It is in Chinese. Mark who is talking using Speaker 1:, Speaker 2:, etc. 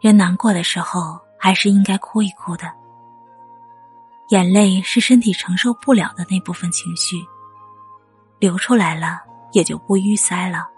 Speaker 1: 人难过的时候还是应该哭一哭的。眼泪是身体承受不了的那部分情绪流出来了也就不淤塞了。